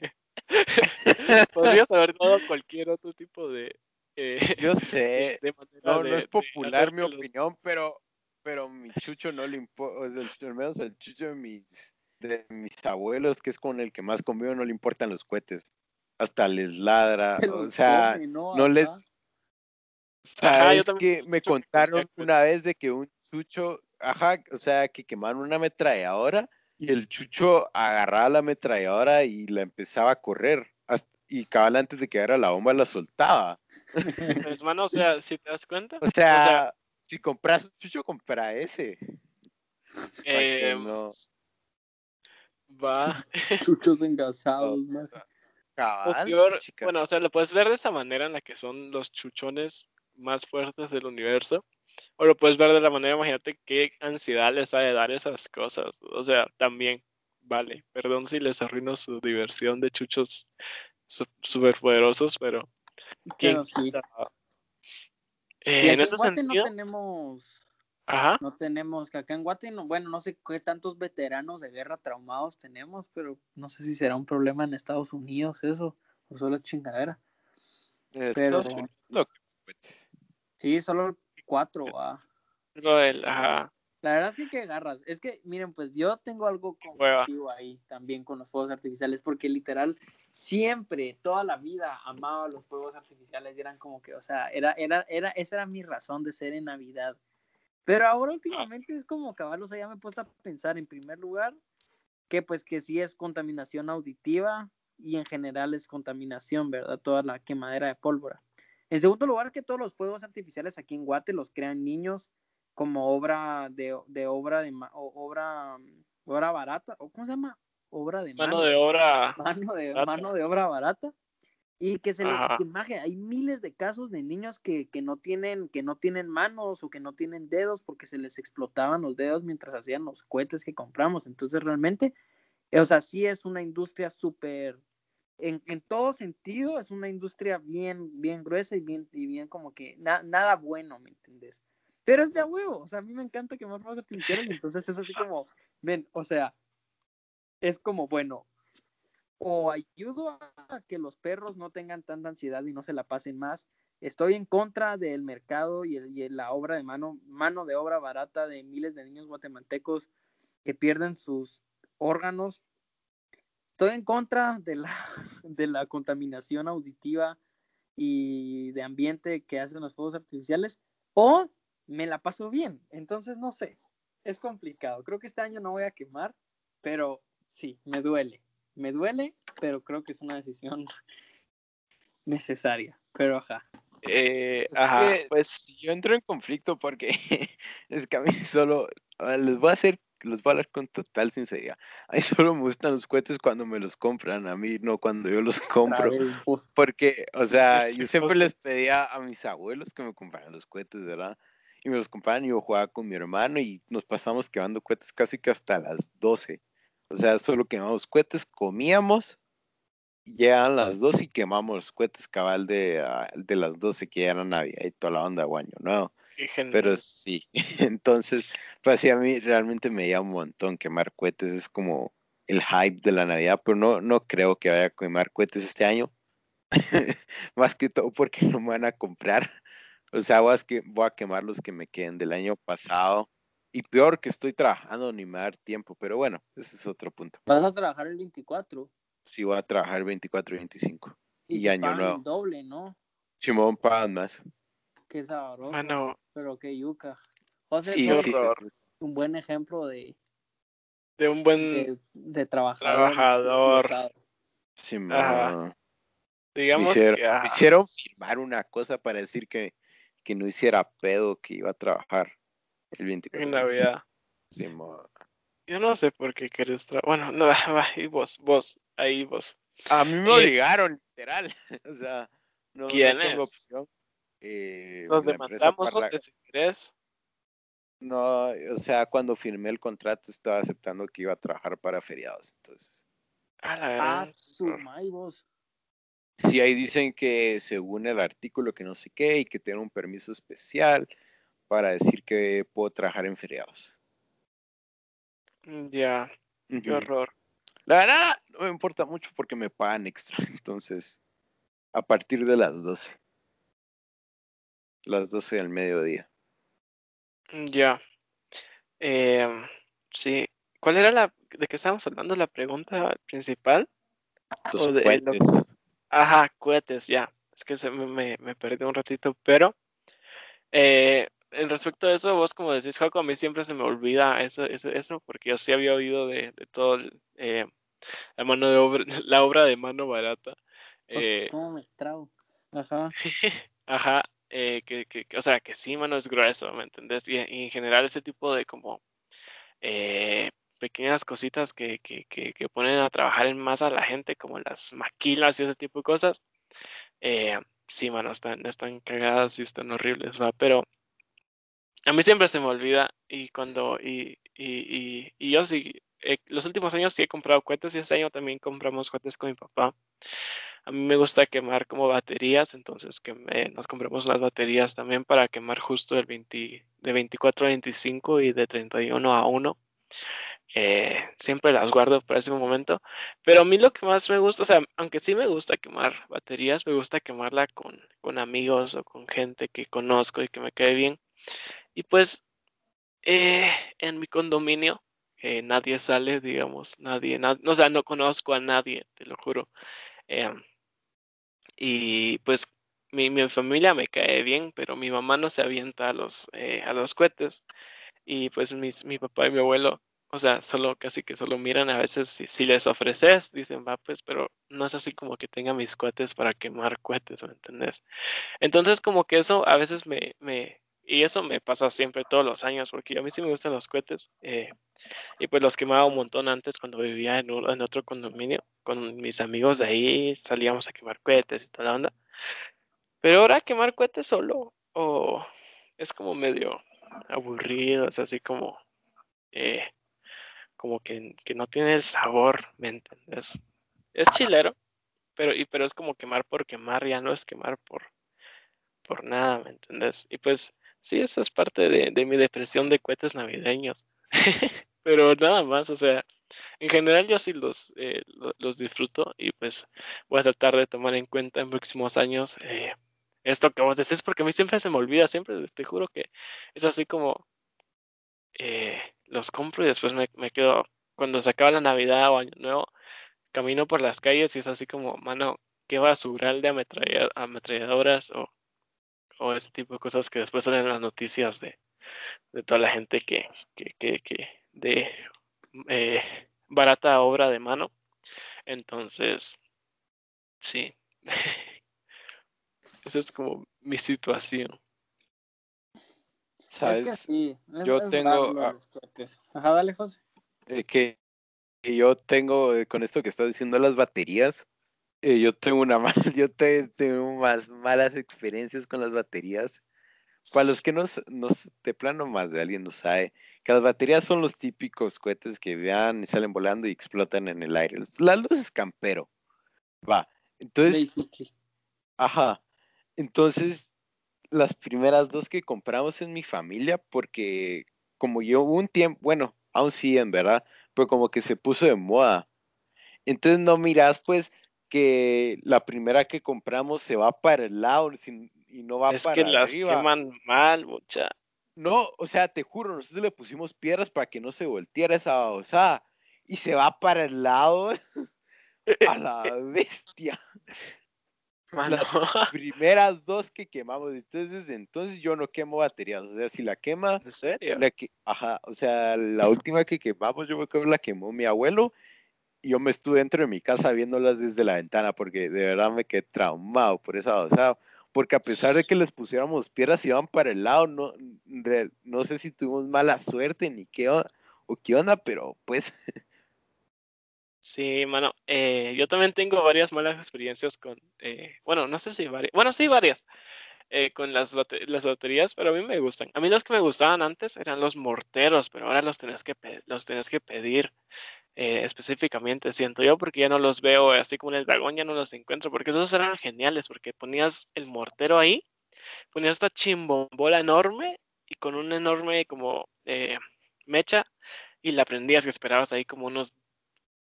Podrías haber dado cualquier otro tipo de. eh, Yo sé, de no, de- no es popular mi los- opinión, pero, pero mi chucho no le importa, al menos el chucho de mis, de mis abuelos, que es con el que más convivo, no le importan los cohetes. Hasta les ladra, o sea, ¿no? les... Ajá, Sabes que me contaron con- una vez de que un chucho, ajá, o sea, que quemaron una ametralladora y el chucho agarraba la ametralladora y la empezaba a correr. hasta- y cabal antes de que era la bomba la soltaba. Pues, mano, o sea, si te das cuenta. O sea, si compras un chucho, compra ese. no- Va. Chuchos engasados, Oh, maje. O Cabal, peor, chica. bueno, o sea, lo puedes ver de esa manera en la que son los chuchones más fuertes del universo. O lo puedes ver de la manera, imagínate qué ansiedad les ha de dar esas cosas. O sea, también, vale, perdón si les arruino su diversión de chuchos súper poderosos, pero ¿quién Pero sí. Y Eh, en ese Guate sentido, no tenemos, ajá, no tenemos, que acá en Guate, no- bueno, no sé qué tantos veteranos de guerra traumados tenemos, pero no sé si será un problema en Estados Unidos eso, o solo chingadera. Pero- no, Sí, solo cuatro, ah. lo del, ajá, La verdad es que qué garras. Es que, miren, pues yo tengo algo conflictivo ahí también con los fuegos artificiales, porque literal, siempre, toda la vida amaba los fuegos artificiales. y Eran como que, o sea, era, era, era, esa era mi razón de ser en Navidad. Pero ahora últimamente es como caballo, o sea, ya me he puesto a pensar en primer lugar que pues que sí es contaminación auditiva y en general es contaminación, ¿verdad? Toda la quemadera de pólvora. En segundo lugar, que todos los fuegos artificiales aquí en Guate los crean niños como obra de, de obra de obra, obra barata, o ¿cómo se llama? Obra de Mano de obra, mano de, barata. mano de obra barata y que se le Ajá. que, maje, hay miles de casos de niños que, que no tienen que no tienen manos o que no tienen dedos porque se les explotaban los dedos mientras hacían los cohetes que compramos entonces realmente o sea sí es una industria súper en, en todo sentido es una industria bien bien gruesa y bien y bien como que na- nada bueno me entendés pero es de a huevo o sea a mí me encanta quemar fuegos artificiales entonces es así como ven o sea es como bueno o ayudo a que los perros no tengan tanta ansiedad y no se la pasen más. Estoy en contra del mercado y, el- y la obra de mano, mano de obra barata de miles de niños guatemaltecos que pierden sus órganos. Estoy en contra de la, de la contaminación auditiva y de ambiente que hacen los fuegos artificiales. O me la paso bien. Entonces, no sé. Es complicado. Creo que este año no voy a quemar, pero sí, me duele me duele, pero creo que es una decisión necesaria. Pero ajá. eh, ajá, que pues, yo entro en conflicto porque es que a mí solo ah, les voy a hacer, les voy a hablar con total sinceridad. A mí solo me gustan los cohetes cuando me los compran, a mí no cuando yo los compro. Pues, Porque, o sea, yo siempre les pedía a mis abuelos que me compraran los cohetes, ¿verdad? y me los compraban y yo jugaba con mi hermano y nos pasamos quemando cohetes casi que hasta las 12. O sea, solo quemamos cohetes, comíamos, llegan las 12 y quemamos los cohetes cabal de, ah, de las 12 que ya era Navidad y toda la onda guaño, ¿no? Pero sí, entonces, pues sí, a mí realmente me llama un montón quemar cohetes, es como el hype de la Navidad, pero no, no creo que vaya a quemar cohetes este año. Más que todo porque no me van a comprar. O sea, voy a, que, voy a quemar los que me queden del año pasado. Y peor que estoy trabajando, ni me dar tiempo. Pero bueno, ese es otro punto. ¿Vas a trabajar el 24? Sí, voy a trabajar el 24 y 25. Y, año nuevo. doble, ¿no? Simón, pagan más. Qué sabroso. Mano. Pero qué yuca. José, Sí, sos sí. un buen ejemplo de, De un buen, de, de trabajador. Trabajador. Simón. Ajá. Me digamos hicieron, que... ah, hicieron firmar una cosa para decir que, que no hiciera pedo que iba a trabajar el 24. en Navidad. Simón. Yo no sé por qué quieres trabajar. Bueno, no, y vos, vos, ahí vos. A mí me Y- obligaron, literal. O sea, no, no ¿Quién tengo es? opción. Eh, empresa demandamos, para la- José, si querés. No, o sea, cuando firmé el contrato estaba aceptando que iba a trabajar para feriados. Entonces, A la Ah, gran- su may, vos. sí, ahí dicen que según el artículo que no sé qué y que tengo un permiso especial para decir que puedo trabajar en feriados. Mm, Ya, qué Ujú. horror. La verdad, no me importa mucho porque me pagan extra. Entonces, a partir de las 12. Las 12 del mediodía. Mm, Ya. Em, sí. ¿Cuál era la de qué estábamos hablando? La pregunta principal. Los O de- lo- cohetes. Ajá, cohetes, ya. Es que se me, me, me perdí un ratito, pero eh, en respecto a eso, vos como decís, Joco, a mí siempre se me olvida eso, eso, eso porque yo sí había oído de, de todo el, eh, la mano de obra, la obra de mano barata. Pues, Eh, ¿Cómo me trago? Ajá. Ajá, eh, que, que, o sea, que sí, mano, es grueso, ¿me entendés? Y, y en general ese tipo de como eh, pequeñas cositas que, que, que, que ponen a trabajar en masa a la gente, como las maquilas y ese tipo de cosas, eh, sí, mano, están, están cagadas y están horribles, ¿va? Pero a mí siempre se me olvida y cuando, y, y, y, y yo sí, eh, los últimos años sí he comprado cohetes y este año también compramos cohetes con mi papá. A mí me gusta quemar como baterías, entonces que nos compramos las baterías también para quemar justo el 20, de 24 a 25 y de 31 a 1. Eh, siempre las guardo para ese momento. Pero a mí lo que más me gusta, o sea, aunque sí me gusta quemar baterías, me gusta quemarla con, con amigos o con gente que conozco y que me cae bien. Y pues eh, en mi condominio eh, nadie sale, digamos, nadie, na- o sea, no conozco a nadie, te lo juro. Em, y pues mi, mi familia me cae bien, pero mi mamá no se avienta a los, eh, a los cohetes. Y pues mis, mi papá y mi abuelo, o sea, solo casi que solo miran a veces si, si les ofreces, dicen, va, pues, pero no es así como que tenga mis cohetes para quemar cohetes, ¿me entendés? Entonces como que eso a veces me, me, y eso me pasa siempre todos los años, porque a mí sí me gustan los cohetes. eh, y pues los quemaba un montón antes cuando vivía en, otro condominio. Con mis amigos de ahí salíamos a quemar cohetes y toda la onda. Pero ahora quemar cohetes solo es como medio aburrido, es así como, eh, como que, que no tiene el sabor, ¿me entiendes? Es chilero, pero, y, pero es como quemar por quemar, ya no es quemar por, por nada, ¿me entiendes? Y pues sí, eso es parte de, de mi depresión de cohetes navideños. Pero nada más, o sea, en general yo sí los, eh, lo- los disfruto y pues voy a tratar de tomar en cuenta en próximos años eh, esto que vos decís, porque a mí siempre se me olvida, siempre te juro que es así como eh, los compro y después me, me quedo, cuando se acaba la Navidad o Año Nuevo, camino por las calles y es así como, mano, qué basural de ametralla- ametralladoras o, o ese tipo de cosas que después salen en las noticias de, de toda la gente que, que, que, que de eh, barata obra de mano. Entonces, sí. Esa es como mi situación. Es que ¿Sabes? sí. es- yo es tengo, ah. Ajá, dale, José. Eh, que, que yo tengo, eh, con esto que estás diciendo las baterías, eh, yo tengo una mal, yo te- tengo más malas experiencias con las baterías, para los que no, s- no s- de plano más de alguien no sabe, que las baterías son los típicos cohetes que vean y salen volando y explotan en el aire. La luz es campero. Va. Entonces, Basically. Ajá. Entonces, las primeras dos que compramos en mi familia, porque como yo hubo un tiempo, bueno, aún sí, en verdad, pero como que se puso de moda. Entonces no miras, pues, que la primera que compramos se va para el lado sin- y no va Es para que las arriba. queman mal, mucha. No, o sea, te juro, nosotros le pusimos piedras para que no se volteara esa babosada. Y se va para el lado a la bestia. Mano. primeras dos que quemamos. Entonces, entonces yo no quemo baterías. O sea, si la quema, ¿En serio? la que, ajá, o sea, la última que quemamos, yo me acuerdo la quemó mi abuelo. Yo me estuve dentro de mi casa viéndolas desde la ventana porque de verdad me quedé traumado por esa o Porque a pesar de que les pusiéramos piedras, iban para el lado. No, de- no sé si tuvimos mala suerte ni qué o, o qué onda, pero pues Sí, mano. eh, yo también tengo varias malas experiencias con, eh, bueno, no sé si varias, bueno, sí, varias, eh, con las, bate- las baterías, pero a mí me gustan. A mí los que me gustaban antes eran los morteros, pero ahora los tenés que, pe- los tenés que pedir eh, específicamente, siento yo, porque ya no los veo así como en el dragón, ya no los encuentro, porque esos eran geniales, porque ponías el mortero ahí, ponías esta chimbombola enorme y con un enorme como eh, mecha y la prendías que esperabas ahí como unos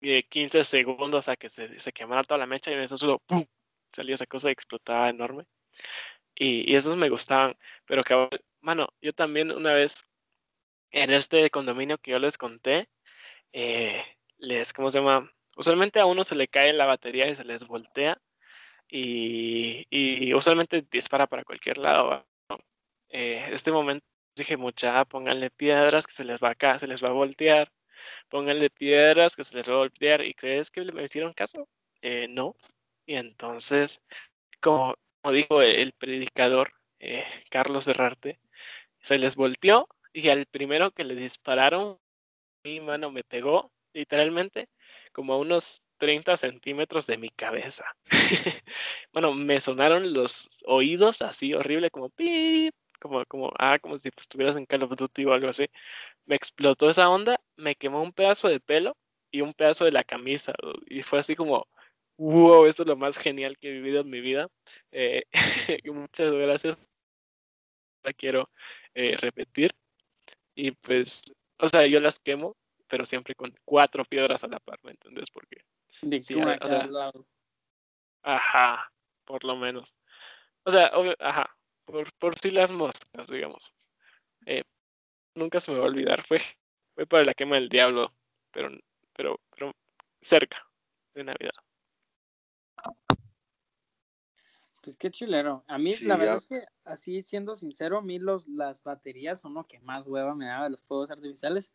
eh, 15 segundos a que se, se quemara toda la mecha y en eso solo ¡pum! salía esa cosa y explotaba enorme. Y, y esos me gustaban, pero que, mano, yo también una vez en este condominio que yo les conté, eh, les, ¿cómo se llama? Usualmente a uno se le cae la batería y se les voltea y, y usualmente dispara para cualquier lado. Eh, este momento dije, mucha, pónganle piedras que se les va acá, se les va a voltear, pónganle piedras que se les va a voltear. ¿Y crees que me hicieron caso? Eh, no. Y entonces, como, como dijo el predicador eh, Carlos Herrarte, se les volteó y al primero que le dispararon, mi mano me pegó literalmente como a unos 30 centímetros de mi cabeza. bueno, me sonaron los oídos así horrible, como pip, como, como, ah, como si estuvieras en Call of Duty o algo así. Me explotó esa onda, me quemó un pedazo de pelo y un pedazo de la camisa. Y fue así como, wow, esto es lo más genial que he vivido en mi vida. Eh, muchas gracias. La quiero eh, repetir. Y pues, o sea, yo las quemo, pero siempre con cuatro piedras a la par, ¿me entendés? Porque, De Sí, una o sea, lado. ajá, por lo menos. O sea, obvio- ajá, por, por si las moscas, digamos. Eh, nunca se me va a olvidar, fue, fue para la quema del diablo, pero, pero, pero cerca de Navidad. Pues qué chilero. A mí, Sí, la verdad ya- es que, así siendo sincero, a mí los, las baterías son lo que más hueva me daba de los fuegos artificiales.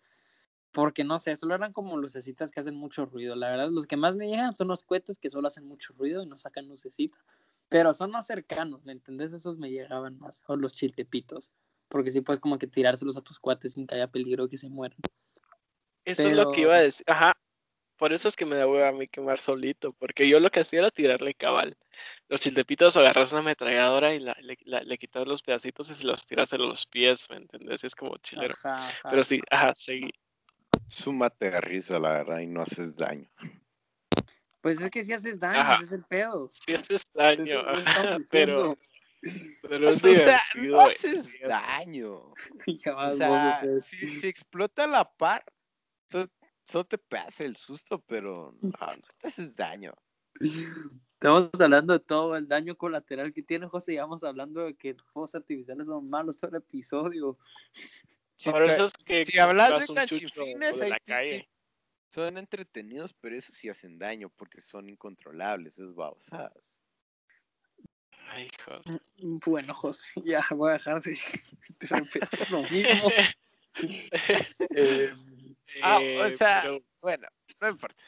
Porque no sé, solo eran como lucecitas que hacen mucho ruido. La verdad, los que más me llegan son los cohetes que solo hacen mucho ruido y no sacan lucecita. Pero son más cercanos, ¿me entendés? Esos me llegaban más. O los chiltepitos. Porque sí puedes como que tirárselos a tus cuates sin que haya peligro que se mueran. Eso es lo que iba a decir, ajá. Por eso es que me da hueva a mí quemar solito, porque yo lo que hacía era tirarle cabal. Los chiltepitos agarras una ametralladora y la- le, la- le quitas los pedacitos y se los tiras a los pies, ¿me entendés? Es como chilero. Ajá, ajá. Pero sí, ajá, seguí. Súmate de risa, la verdad, y no haces daño. Pues es que si haces daño, Ajá. ese es el pedo. Sí haces daño, pero, O sea, no haces daño. O sea, pues. si, si explota la par, eso, eso te pasa el susto, pero no, no te haces daño. Estamos hablando de todo el daño colateral que tiene José y vamos hablando de que los fuegos artificiales son malos todo el episodio. Si, es que hablas de canchiflines, de la sí son entretenidos, pero eso sí hacen daño porque son incontrolables, esas babosadas. Ay, hijos. Bueno, José, ya voy a dejar de repetir lo mismo. Eh, Ah, o Eh, sea, pero, Bueno, no importa.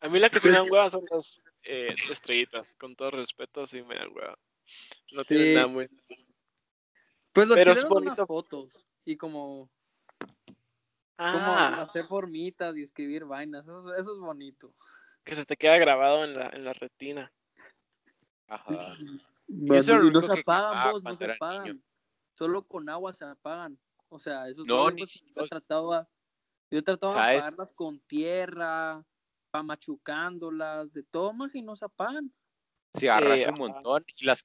A mí la que sí me dan hueva son las eh, estrellitas. Con todo respeto, sí me dan hueva. No tienen Sí. nada muy. Pues lo Pero es son las bonito. fotos y como, como Ah, hacer formitas y escribir vainas, eso, eso es bonito. que se te queda grabado en la, en la retina. Ajá. Eso no se que apagan, quemaba vos, no se apagan. niño. Solo con agua se apagan. O sea, eso No, ni si- yo he o s- tratado, a- yo he tratado de ¿Sabes? apagarlas con tierra, pa machucándolas, de todo, más y no se apagan. Si agarras Eh, un ajá. montón y las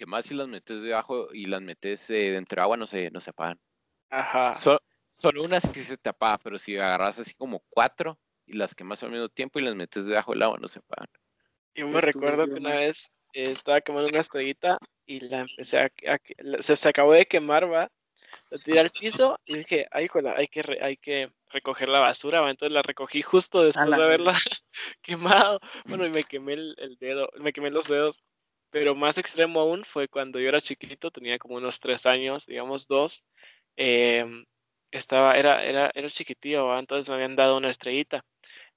quemas y las metes debajo y las metes eh, dentro de agua, no se, no se apagan. Ajá. So- solo una sí se te apaga, pero si agarras así como cuatro y las quemas al mismo tiempo y las metes debajo del agua, no se apagan. Yo me recuerdo que una vez eh, estaba quemando una estrellita y la empecé a, que- se, se acabó de quemar, va. La tiré al piso y dije, ay, jola, hay que, re- hay que recoger la basura, va. Entonces la recogí justo después de haberla quemado. Bueno, y me quemé el, el dedo, me quemé los dedos. Pero más extremo aún fue cuando yo era chiquito, tenía como unos tres años, digamos dos. em, estaba, era, era, era chiquitillo, ¿va? entonces me habían dado una estrellita,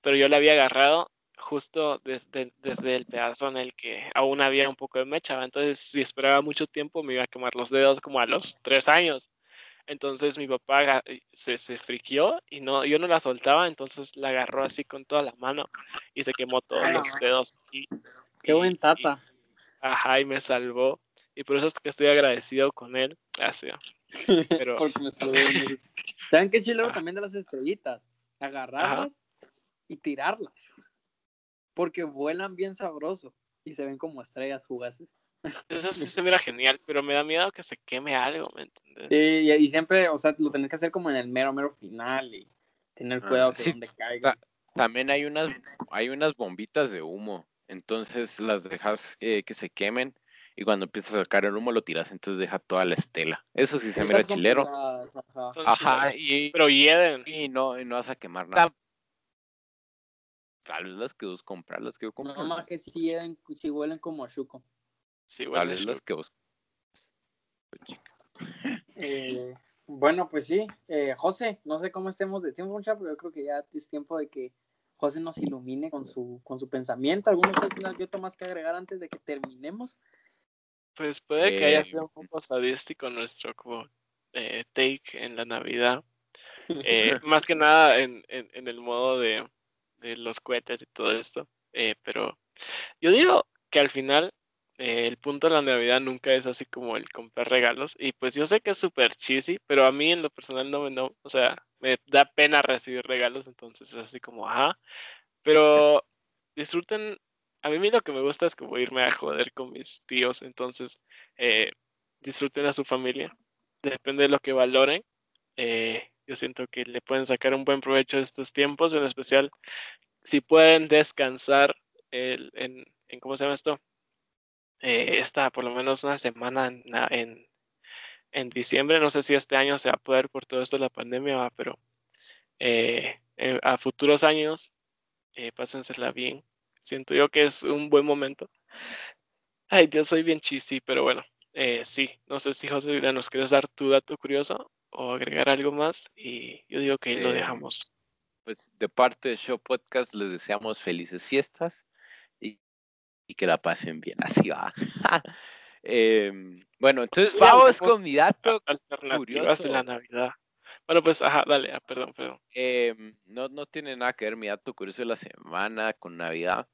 pero yo la había agarrado justo desde, desde el pedazo en el que aún había un poco de mecha, ¿va? entonces si esperaba mucho tiempo me iba a quemar los dedos como a los tres años. Entonces mi papá se, se friquió y no, yo no la soltaba, entonces la agarró así con toda la mano y se quemó todos los dedos. Y, Qué y- buen y- tata. Ajá, y me salvó. Y por eso es que estoy agradecido con él. Así. Pero Porque me salvó. ¿Saben qué chilero Ajá. también de las estrellitas? Agarrarlas y tirarlas. Porque vuelan bien sabroso y se ven como estrellas fugaces. eso sí se mira genial, pero me da miedo que se queme algo, ¿me entiendes? Sí, y, y siempre, o sea, lo tenés que hacer como en el mero, mero final y tener Ah, cuidado que sí, donde caiga. También hay unas, hay unas bombitas de humo, entonces las dejas eh, que se quemen y cuando empieza a sacar el humo lo tiras, entonces deja toda la estela. Eso sí se Estas mira chilero. ajá. Y, Pero hieden. y no, y no vas a quemar nada. Tal vez las que vos compras, las que yo compro. No más que si, hieden- si huelen como a chuco. Sí, Tal vez las que vos. Pues, Eh, bueno, pues sí. Eh, José, no sé cómo estemos de tiempo, mucha, pero yo creo que ya es tiempo de que José nos ilumine con su, con su pensamiento. ¿Alguno de ustedes tiene algo más que agregar antes de que terminemos? Pues puede que haya Eh, sido un poco sadístico nuestro como eh, take en la Navidad. Eh, más que nada en, en- en el modo de, de los cohetes y todo esto. Eh, pero yo digo que al final eh, el punto de la Navidad nunca es así como el comprar regalos. Y pues yo sé que es súper cheesy, pero a mí en lo personal no me, no, o sea, me da pena recibir regalos, entonces es así como, ajá. Pero disfruten, a mí lo que me gusta es como irme a joder con mis tíos, entonces eh, disfruten a su familia, depende de lo que valoren. eh, yo siento que le pueden sacar un buen provecho de estos tiempos, en especial si pueden descansar el- en, en, ¿cómo se llama esto? Eh, esta, por lo menos una semana en, en, en diciembre. No sé si este año se va a poder por todo esto de la pandemia, va, pero eh, eh, a futuros años, eh, pásensela bien. Siento yo que es un buen momento. Ay, Dios, soy bien chisi, pero bueno, eh, sí, no sé si José nos quieres dar tu dato curioso o agregar algo más y yo digo que ahí lo dejamos. Pues de parte de Show Podcast les deseamos felices fiestas y que la pasen bien. Así va. Em, bueno, entonces vamos con mi dato. Alternativas de la curioso. Navidad. Bueno, pues, ajá, dale, ah, perdón, perdón. Em, no, no tiene nada que ver mi dato curioso de la semana con Navidad,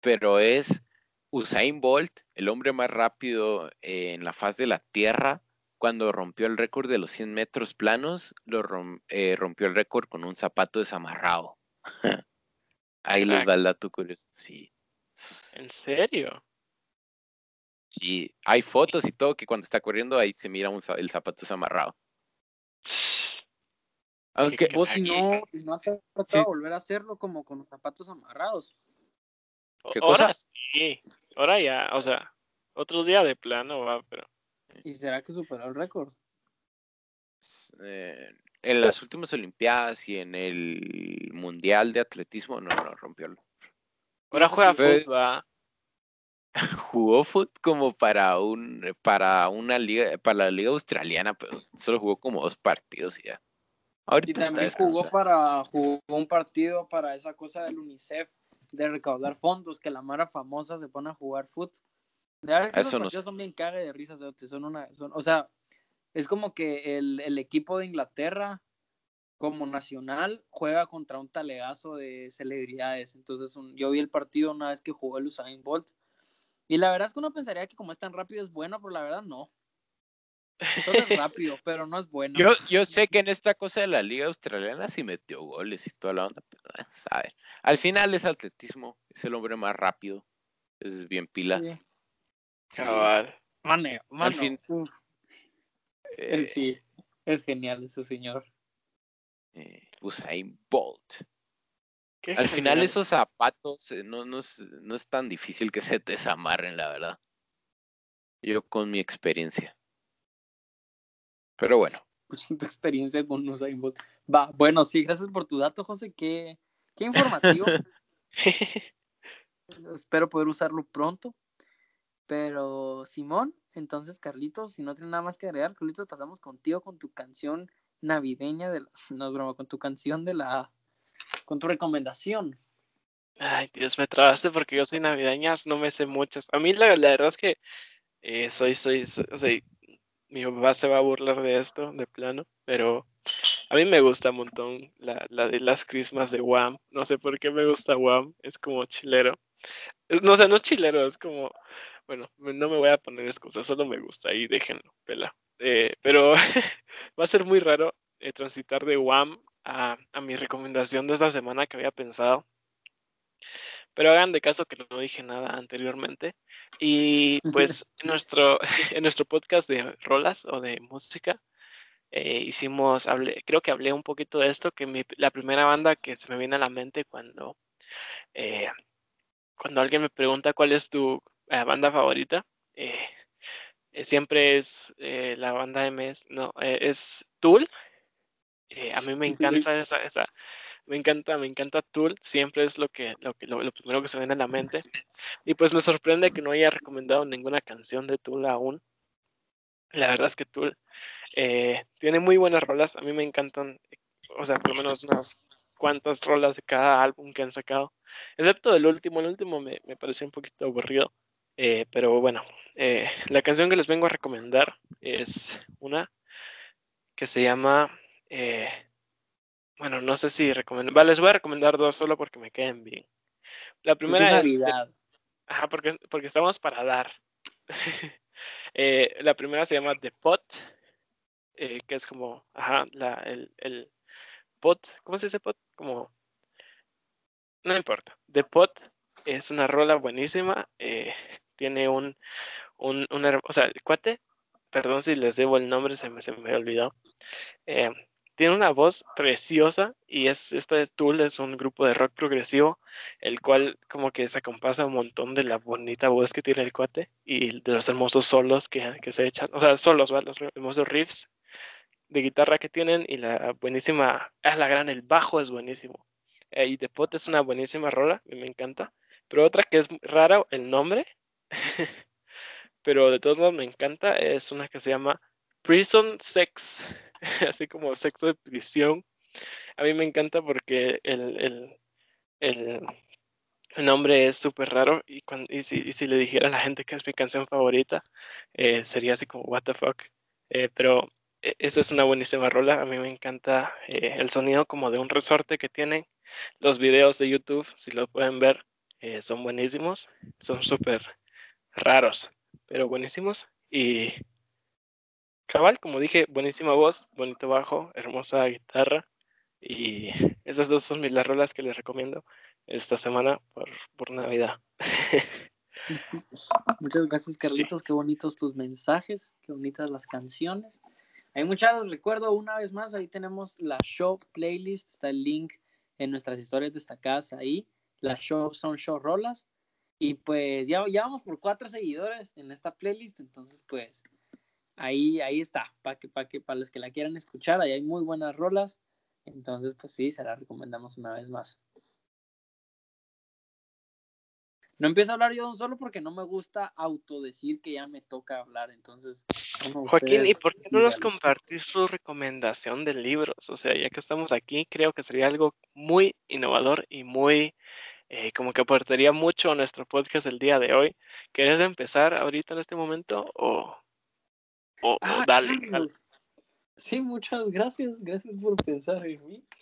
pero es Usain Bolt, el hombre más rápido eh, en la faz de la Tierra, cuando rompió el récord de los 100 metros planos, lo rom- eh, rompió el récord con un zapato desamarrado. Ahí les Crack. va el dato curioso. Sí. ¿En serio? Sí, hay fotos y todo que cuando está corriendo ahí se mira un el zapato desamarrado. Aunque Vos no, no has tratado Sí. de volver a hacerlo como con los zapatos amarrados. ¿Qué Ahora cosa? sí, ahora ya, o sea, otro día de plano va, pero ¿Y será que superó el récord? eh, en las últimas Olimpiadas y en el Mundial de Atletismo no, no rompió. Ahora juega fútbol. Jugó fútbol como para un para una liga para la liga australiana, pero solo jugó como dos partidos y ya. Y Ahorita está también jugó para jugó un partido para esa cosa del UNICEF de recaudar fondos que la mara famosa se pone a jugar fútbol. De verdad que esos Eso no partidos son bien cague de risas, cerote, son una son, o sea, es como que el, el equipo de Inglaterra como nacional juega contra un talegazo de celebridades. Entonces, un- yo vi el partido una vez que jugó el Usain Bolt Y la verdad es que uno pensaría que como es tan rápido es bueno, pero la verdad no. Todo es rápido, pero no es bueno. Yo, yo sé que en esta cosa de la liga australiana sí metió goles y toda la onda, pero eh, sabe. Al final es atletismo, es el hombre más rápido, es bien pilas. Sí. Cabal. Mane, mano, fin, uf, Eh, él sí, es genial ese señor. Eh, Usain Bolt. Al final esos zapatos eh, no, no, es, no es tan difícil que se desamarren, la verdad. Yo con mi experiencia. Pero bueno, tu experiencia con Usain Bolt. Va, bueno, sí, gracias por tu dato, José. Qué, qué informativo. Espero poder usarlo pronto. Pero, Simón, entonces, Carlitos, si no tiene nada más que agregar, Carlitos, pasamos contigo con tu canción navideña de la... No broma, con tu canción de la... Con tu recomendación. Ay, Dios, me trabaste porque yo soy navideñas, no me sé muchas. A mí la, la verdad es que eh, soy, soy, soy- sea, mi papá se va a burlar de esto, de plano, pero a mí me gusta un montón la, la de las Christmas de Wham. No sé por qué me gusta Wham, es como chilero. No, sea, no es chilero, es como, bueno, no me voy a poner excusas, solo me gusta y déjenlo, pela. Eh, pero va a ser muy raro eh, transitar de Wham a, a mi recomendación de esta semana que había pensado. Pero hagan de caso que no dije nada anteriormente. Y pues en nuestro, en nuestro podcast de rolas o de música, eh, hicimos, hablé, creo que hablé un poquito de esto, que mi- la primera banda que se me viene a la mente cuando, eh, cuando alguien me pregunta cuál es tu eh, banda favorita, eh, siempre es eh, la banda MS, no, eh, es Tool. Eh, a mí me encanta esa, esa, me encanta, me encanta Tool, siempre es lo que, lo que, lo, lo primero que se viene a la mente. Y pues me sorprende que no haya recomendado ninguna canción de Tool aún. La verdad es que Tool eh, tiene muy buenas rolas, a mí me encantan, o sea, por lo menos unas cuantas rolas de cada álbum que han sacado, excepto el último, el último me, me pareció un poquito aburrido, eh, pero bueno, eh, la canción que les vengo a recomendar es una que se llama, eh, bueno, no sé si recomiendo, vale, les voy a recomendar dos solo porque me queden bien. La primera es Navidad. ajá, porque, porque estamos para dar. La primera se llama The Pot, que es como, ajá, la, el, el pot, ¿cómo se dice pot? Como, no importa. The Pot es una rola buenísima, eh, tiene un, un, un her- o sea, el cuate, perdón si les debo el nombre, se me, se me olvidó, eh, tiene una voz preciosa y es, esta es Tool es un grupo de rock progresivo, el cual como que se acompasa un montón de la bonita voz que tiene el cuate y de los hermosos solos que, que se echan, o sea, solos, los hermosos riffs de guitarra que tienen y la buenísima, es la gran, el bajo es buenísimo. Eh, y The Pot es una buenísima rola, me encanta. Pero otra que es rara, el nombre, pero de todos modos me encanta, es una que se llama Prison Sex, así como sexo de prisión. A mí me encanta porque el, el, el, nombre es súper raro y, cuando, y, si, y si le dijera a la gente que es mi canción favorita, eh, sería así como, what the fuck. Eh, pero e- esa es una buenísima rola. A mí me encanta eh, el sonido como de un resorte que tienen. Los videos de YouTube, si lo pueden ver, son buenísimos. Son súper raros, pero buenísimos. Y cabal, como dije, buenísima voz, bonito bajo, hermosa guitarra. Y esas dos son mis las rolas que les recomiendo esta semana por, por Navidad. Muchas gracias, Carlitos. Qué bonitos tus mensajes, qué bonitas las canciones. Hay muchas, les recuerdo una vez más, ahí tenemos la show playlist, está el link en nuestras historias destacadas ahí. Las show son show rolas. Y pues ya, ya vamos por cuatro seguidores en esta playlist, entonces pues ahí, ahí está, para que, para que, para los que la quieran escuchar, ahí hay muy buenas rolas. Entonces, pues sí, se la recomendamos una vez más. No empiezo a hablar yo de un solo porque no me gusta autodecir que ya me toca hablar. Entonces, Joaquín, ¿y por qué no nos compartís su recomendación de libros? O sea, ya que estamos aquí, creo que sería algo muy innovador y muy, eh, como que aportaría mucho a nuestro podcast el día de hoy. ¿Querés empezar ahorita en este momento o, o, o Ah, dale, dale? Carlos. Sí, muchas gracias. Gracias por pensar en mí.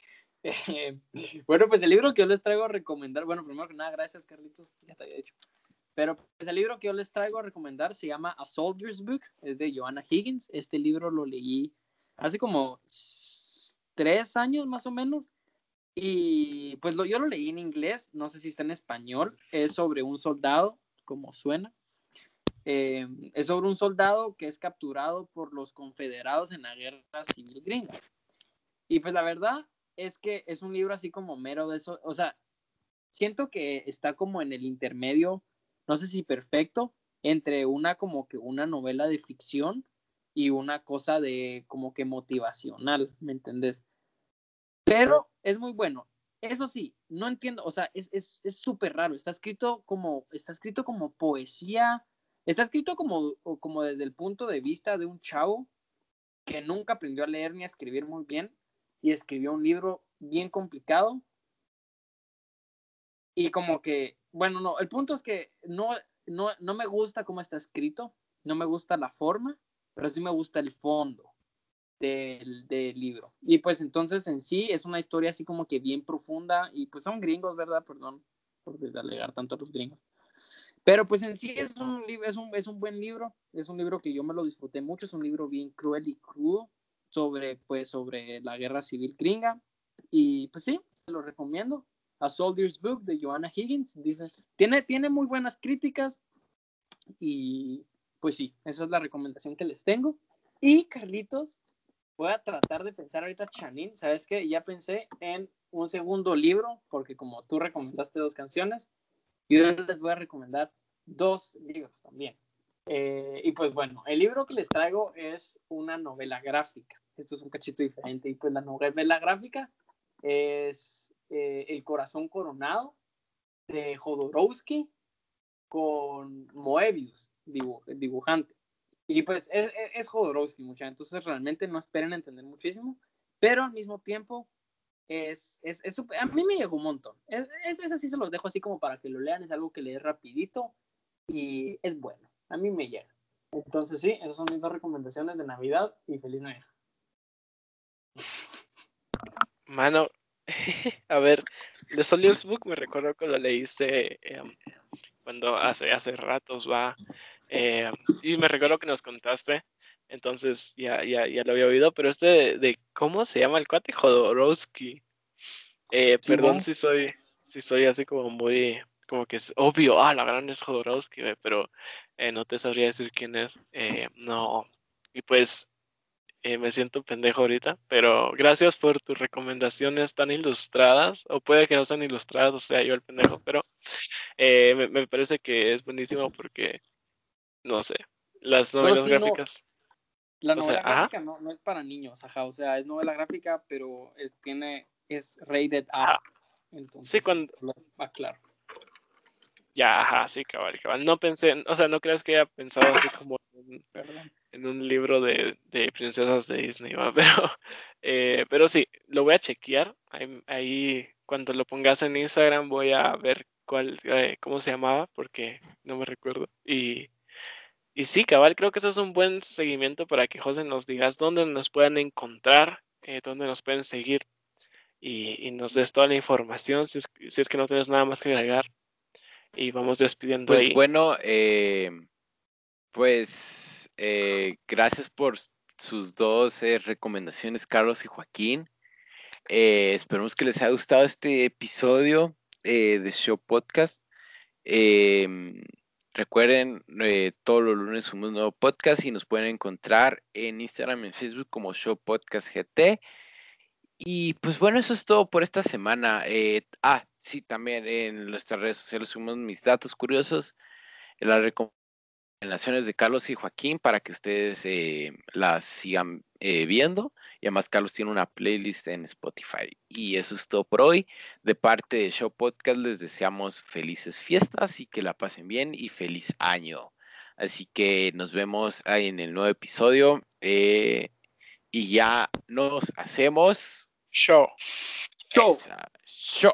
Eh, bueno, pues el libro que yo les traigo a recomendar, bueno, primero que nada, gracias, Carlitos, ya te había dicho. Pero pues, el libro que yo les traigo a recomendar se llama A Soldier's Book, es de Joanna Higgins. Este libro lo leí hace como tres años más o menos. Y pues lo, yo lo leí en inglés, no sé si está en español. Es sobre un soldado, como suena. Eh, es sobre un soldado que es capturado por los confederados en la guerra civil gringa. Y pues la verdad es que es un libro así como mero de eso. O sea, siento que está como en el intermedio no sé si perfecto, entre una como que una novela de ficción y una cosa de como que motivacional, ¿me entendés? Pero es muy bueno. Eso sí, no entiendo, o sea, es súper es, raro. Está escrito como, está escrito como poesía, está escrito como, como desde el punto de vista de un chavo que nunca aprendió a leer ni a escribir muy bien y escribió un libro bien complicado. Y como que bueno, no, el punto es que no, no, no me gusta cómo está escrito, no me gusta la forma, pero sí me gusta el fondo del, del, libro. Y pues entonces en sí es una historia así como que bien profunda y pues son gringos, ¿verdad? Perdón por alegar tanto a los gringos. Pero pues en sí es un, es, un, es un buen libro, es un libro que yo me lo disfruté mucho, es un libro bien cruel y crudo sobre, pues, sobre la guerra civil gringa. Y pues sí, lo recomiendo. A Soldier's Book de Joanna Higgins. Dice, tiene, tiene muy buenas críticas y pues sí, esa es la recomendación que les tengo. Y Carlitos, voy a tratar de pensar ahorita, Chanin, ¿sabes qué? Ya pensé en un segundo libro, porque como tú recomendaste dos canciones, yo les voy a recomendar dos libros también. Eh, y pues bueno, el libro que les traigo es una novela gráfica. Esto es un cachito diferente. Y pues la novela gráfica es eh, el Corazón Coronado de Jodorowsky con Moebius, dibujante. Y pues es, es, Jodorowsky, mucha, entonces realmente no esperen entender muchísimo, pero al mismo tiempo es, es, es a mí me llegó un montón. Es, es, así, se los dejo así como para que lo lean, es algo que lees rapidito y es bueno, a mí me llega. Entonces sí, esas son mis dos recomendaciones de Navidad y feliz Navidad. Mano, a ver, The Soldier's Book me recuerdo que lo leíste em, cuando hace, hace ratos va. Em, y me recuerdo que nos contaste. Entonces ya, ya, ya lo había oído. Pero este de, ¿cómo se llama el cuate? Jodorowsky. Eh, perdón si soy, si soy así como muy, como que es obvio, ah, la gran es Jodorowsky, pero eh, no te sabría decir quién es. Eh, no. Y pues eh, me siento pendejo ahorita, pero gracias por tus recomendaciones tan ilustradas, o puede que no sean ilustradas, o sea, yo el pendejo, pero eh, me, parece que es buenísimo porque, no sé, las novelas gráficas. la novela gráfica no, es para niños, ajá, o sea, es novela gráfica, pero tiene, es rated R. Entonces, sí, cuando... Va claro. Ya, ajá, sí, cabal, cabal. No pensé, o sea, no creas que haya pensado así como en, un libro de, princesas de Disney, Pero, eh, pero sí, lo voy a chequear. Ahí, cuando lo pongas en Instagram voy a ver cuál, eh, cómo se llamaba, porque no me recuerdo. Y, y sí, cabal, creo que eso es un buen seguimiento para que José nos digas dónde nos puedan encontrar, eh, dónde nos pueden seguir y, nos des toda la información si es, si es que no tienes nada más que agregar y vamos despidiendo pues bueno, eh, pues eh, gracias por sus dos recomendaciones, Carlos y Joaquín. esperemos que les haya gustado este episodio de Show Podcast. Em, recuerden, todos los lunes subimos un nuevo podcast y nos pueden encontrar en Instagram y en Facebook como Show Podcast GT. Y pues bueno, eso es todo por esta semana. ah, sí, también en nuestras redes sociales subimos mis datos curiosos, de Carlos y Joaquín para que ustedes eh, las sigan eh, viendo. Y además Carlos tiene una playlist en Spotify. Y eso es todo por hoy. De parte de Show Podcast les deseamos felices fiestas y que la pasen bien y feliz año. Así que nos vemos ahí en el nuevo episodio. Eh, y ya nos hacemos show. Show. Show.